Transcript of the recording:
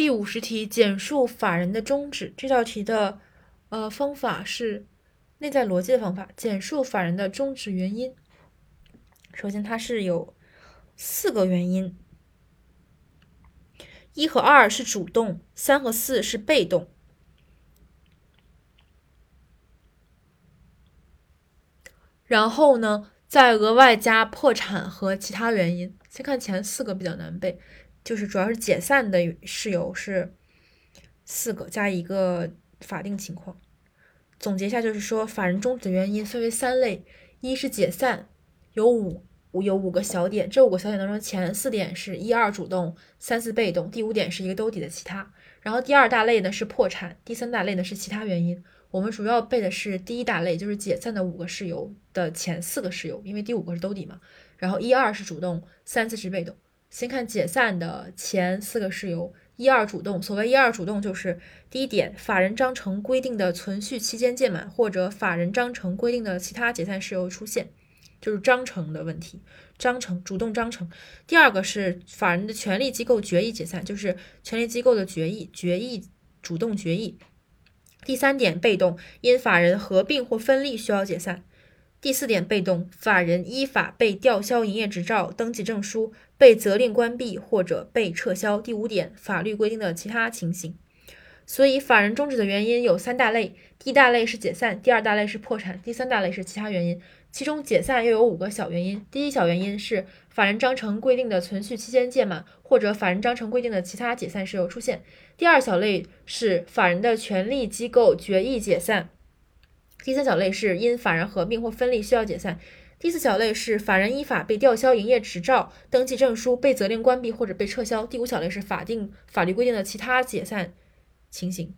第五十题，简述法人的宗旨。这道题的呃方法是内在逻辑的方法，简述法人的宗旨原因。首先，它是有四个原因，一和二是主动，三和四是被动。然后呢，再额外加破产和其他原因。先看前四个比较难背。就是主要是解散的事由是四个加一个法定情况。总结一下，就是说法人终止的原因分为三类：一是解散，有五有五个小点，这五个小点当中前四点是一二主动，三四被动，第五点是一个兜底的其他。然后第二大类呢是破产，第三大类呢是其他原因。我们主要背的是第一大类，就是解散的五个事由的前四个事由，因为第五个是兜底嘛。然后一二是主动，三四是被动。先看解散的前四个事由，一二主动。所谓一二主动，就是第一点，法人章程规定的存续期间届满，或者法人章程规定的其他解散事由出现，就是章程的问题。章程主动章程。第二个是法人的权利机构决议解散，就是权利机构的决议，决议主动决议。第三点被动，因法人合并或分立需要解散。第四点被动，法人依法被吊销营业执照、登记证书。被责令关闭或者被撤销。第五点，法律规定的其他情形。所以，法人终止的原因有三大类：第一大类是解散，第二大类是破产，第三大类是其他原因。其中，解散又有五个小原因。第一小原因是法人章程规定的存续期间届满，或者法人章程规定的其他解散事由出现。第二小类是法人的权利机构决议解散。第三小类是因法人合并或分立需要解散。第四小类是法人依法被吊销营业执照、登记证书、被责令关闭或者被撤销。第五小类是法定法律规定的其他解散情形。